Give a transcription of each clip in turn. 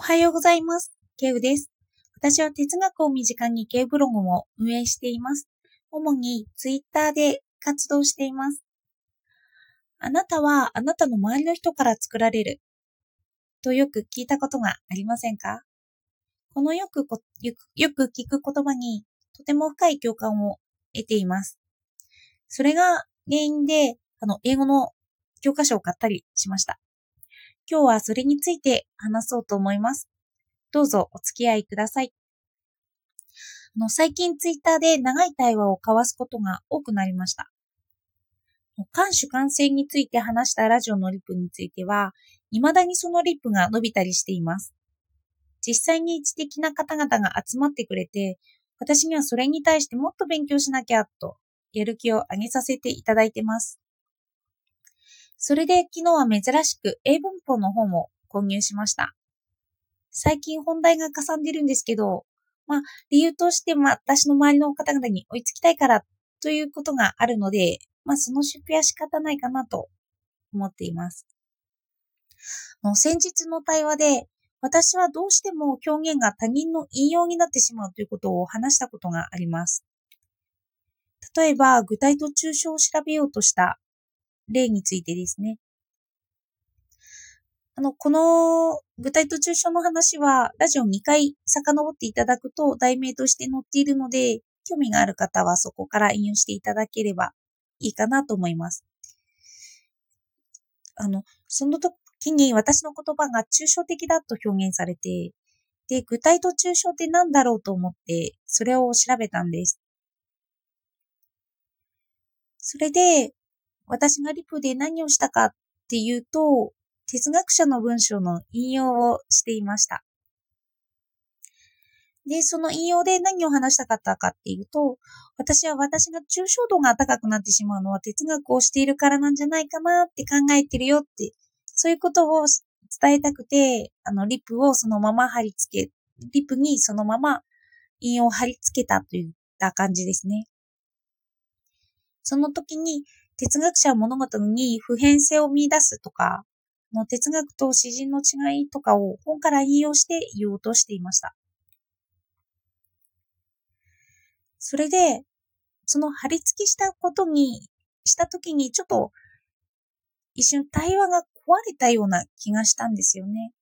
おはようございます。ケウです。私は哲学を身近にケウブログを運営しています。主にツイッターで活動しています。あなたはあなたの周りの人から作られるとよく聞いたことがありませんか？このよくよく聞く言葉にとても深い共感を得ています。それが原因で、あの、英語の教科書を買ったりしました。今日はそれについて話そうと思います。どうぞお付き合いください。あの最近ツイッターで長い対話を交わすことが多くなりました。監主感染について話したラジオのリップについては、未だにそのリップが伸びたりしています。実際に知的な方々が集まってくれて、私にはそれに対してもっと勉強しなきゃと、やる気を上げさせていただいてます。それで昨日は珍しく英文法の本を購入しました。最近本題がかさんでるんですけど、まあ理由としてまあ私の周りの方々に追いつきたいからということがあるので、まあその出費は仕方ないかなと思っています。の先日の対話で私はどうしても表現が他人の引用になってしまうということを話したことがあります。例えば具体と抽象を調べようとした例についてですね。あの、この具体と抽象の話は、ラジオ2回遡っていただくと題名として載っているので、興味がある方はそこから引用していただければいいかなと思います。あの、その時に私の言葉が抽象的だと表現されて、で、具体と抽象って何だろうと思って、それを調べたんです。それで、私がリプで何をしたかっていうと、哲学者の文章の引用をしていました。で、その引用で何を話したかったかっていうと、私は私が抽象度が高くなってしまうのは哲学をしているからなんじゃないかなって考えてるよって、そういうことを伝えたくて、あの、リップをそのまま貼り付け、リップにそのまま引用を貼り付けたといった感じですね。その時に、哲学者は物事に普遍性を見出すとか、の哲学と詩人の違いとかを本から引用して言おうとしていました。それで、その貼り付けしたことに、した時にちょっと一瞬対話が壊れたような気がしたんですよね。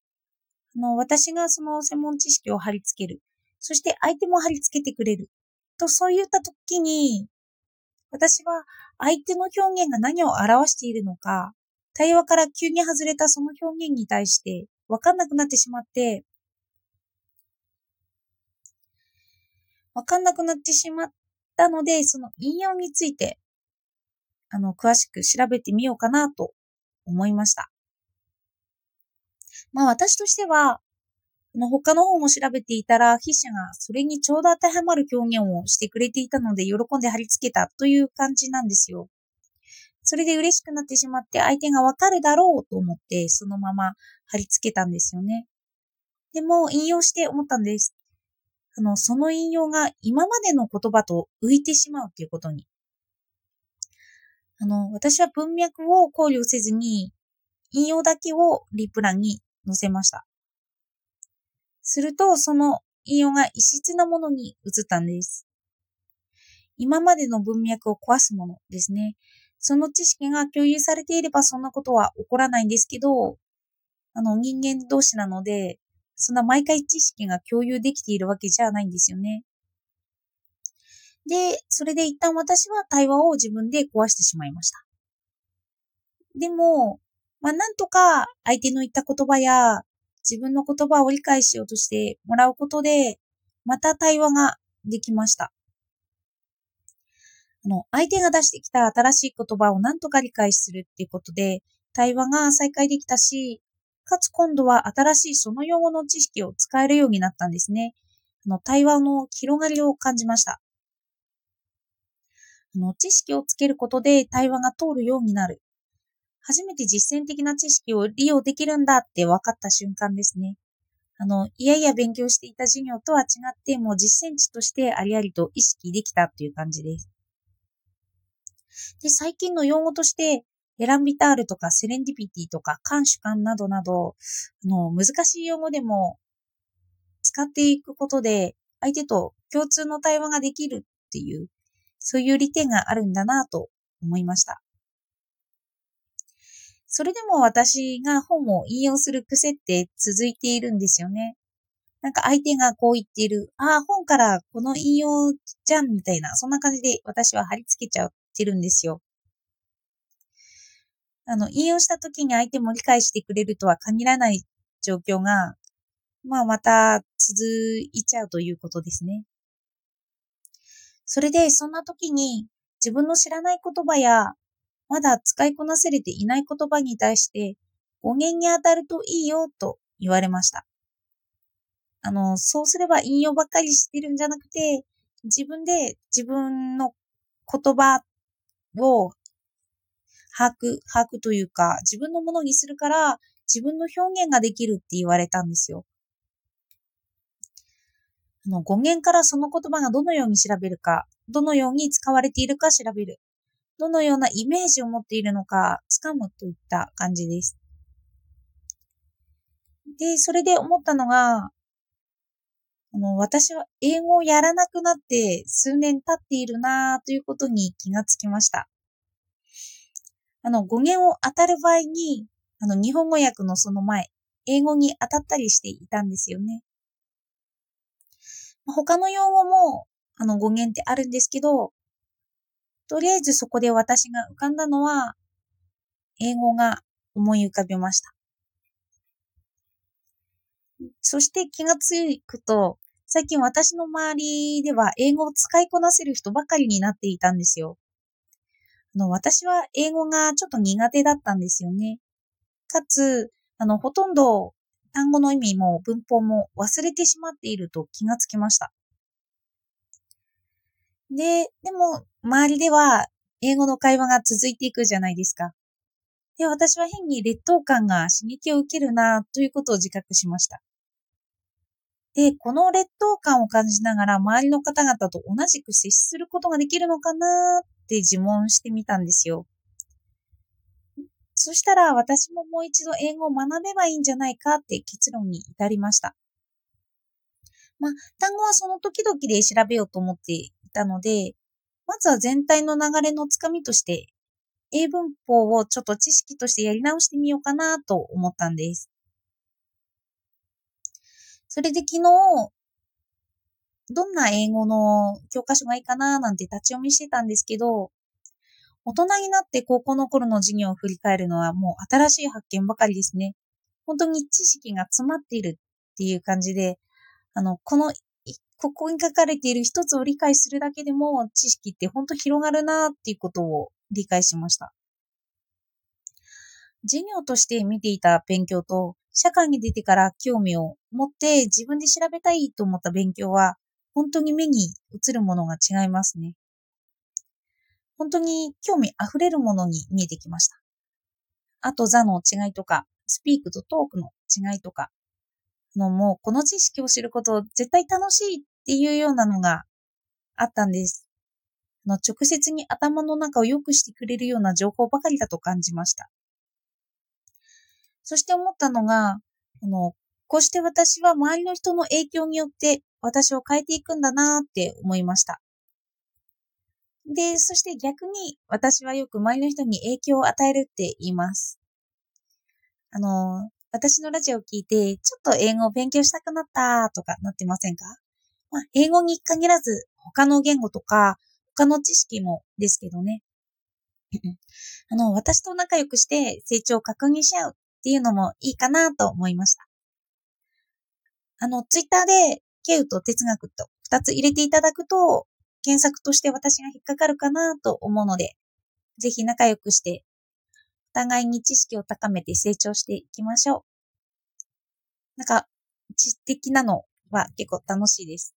あの、私がその専門知識を貼り付ける。そして相手も貼り付けてくれる。と、そういった時に、私は相手の表現が何を表しているのか、対話から急に外れたその表現に対して分かんなくなってしまって、分かんなくなってしまったので、その引用について、あの、詳しく調べてみようかなと思いました。まあ私としては、の他の方も調べていたら、筆者がそれにちょうど当てはまる表現をしてくれていたので、喜んで貼り付けたという感じなんですよ。それで嬉しくなってしまって、相手がわかるだろうと思って、そのまま貼り付けたんですよね。でも、引用して思ったんです。あの、その引用が今までの言葉と浮いてしまうということに。あの、私は文脈を考慮せずに、引用だけをリプランに載せました。すると、その引用が異質なものに移ったんです。今までの文脈を壊すものですね。その知識が共有されていればそんなことは起こらないんですけど、あの人間同士なので、そんな毎回知識が共有できているわけじゃないんですよね。で、それで一旦私は対話を自分で壊してしまいました。でも、まあなんとか相手の言った言葉や自分の言葉を理解しようとしてもらうことで、また対話ができました。あの、相手が出してきた新しい言葉を何とか理解するっていうことで、対話が再開できたし、かつ今度は新しいその用語の知識を使えるようになったんですね。あの、対話の広がりを感じました。あの、知識をつけることで対話が通るようになる。初めて実践的な知識を利用できるんだって分かった瞬間ですね。あの、いやいや勉強していた授業とは違って、もう実践地としてありありと意識できたという感じです。で、最近の用語として、エランビタールとかセレンディピティとか監主観などなど、あの、難しい用語でも使っていくことで、相手と共通の対話ができるっていう、そういう利点があるんだなと思いました。それでも私が本を引用する癖って続いているんですよね。なんか相手がこう言っている、ああ、本からこの引用じゃんみたいな、そんな感じで私は貼り付けちゃってるんですよ。あの、引用した時に相手も理解してくれるとは限らない状況が、まあまた続いちゃうということですね。それで、そんな時に自分の知らない言葉や、まだ使いこなせれていない言葉に対して、語源に当たるといいよと言われました。あの、そうすれば引用ばっかりしてるんじゃなくて、自分で自分の言葉を把握、把握というか、自分のものにするから、自分の表現ができるって言われたんですよ。あの語源からその言葉がどのように調べるか、どのように使われているか調べる。どのようなイメージを持っているのか掴むといった感じです。で、それで思ったのが、あの、私は英語をやらなくなって数年経っているなということに気がつきました。あの、語源を当たる場合に、あの、日本語訳のその前、英語に当たったりしていたんですよね。他の用語も、あの、語源ってあるんですけど、とりあえずそこで私が浮かんだのは、英語が思い浮かびました。そして気がつくと、最近私の周りでは英語を使いこなせる人ばかりになっていたんですよ。あの、私は英語がちょっと苦手だったんですよね。かつ、あの、ほとんど単語の意味も文法も忘れてしまっていると気がつきました。で、でも、周りでは英語の会話が続いていくじゃないですか。で、私は変に劣等感が刺激を受けるなということを自覚しました。で、この劣等感を感じながら周りの方々と同じく接することができるのかなって自問してみたんですよ。そしたら私ももう一度英語を学べばいいんじゃないかって結論に至りました。まあ、単語はその時々で調べようと思ってたので、まずは全体の流れのつかみとして、英文法をちょっと知識としてやり直してみようかなと思ったんです。それで昨日、どんな英語の教科書がいいかななんて立ち読みしてたんですけど、大人になって高校の頃の授業を振り返るのはもう新しい発見ばかりですね。本当に知識が詰まっているっていう感じで、あの、この、ここに書かれている一つを理解するだけでも知識って本当広がるなっていうことを理解しました。授業として見ていた勉強と社会に出てから興味を持って自分で調べたいと思った勉強は、本当に目に映るものが違いますね。本当に興味あふれるものに見えてきました。あと、座の違いとか、スピークとトークの違いとか、のもこの知識を知ること絶対楽しいっていうようなのがあったんです。の直接に頭の中を良くしてくれるような情報ばかりだと感じました。そして思ったのが、あの、こうして私は周りの人の影響によって私を変えていくんだなって思いました。で、そして逆に私はよく周りの人に影響を与えるって言います。あの、私のラジオを聞いて、ちょっと英語を勉強したくなったとかなってませんか？まあ、英語に限らず、他の言語とか、他の知識もですけどね。あの、私と仲良くして成長を確認し合うっていうのもいいかなと思いました。あの、ツイッターで、ケウと哲学と二つ入れていただくと、検索として私が引っかかるかなと思うので、ぜひ仲良くして、互いに知識を高めて成長していきましょう。なんか、知的なのは結構楽しいです。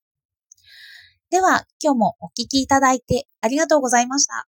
では、今日もお聴きいただいてありがとうございました。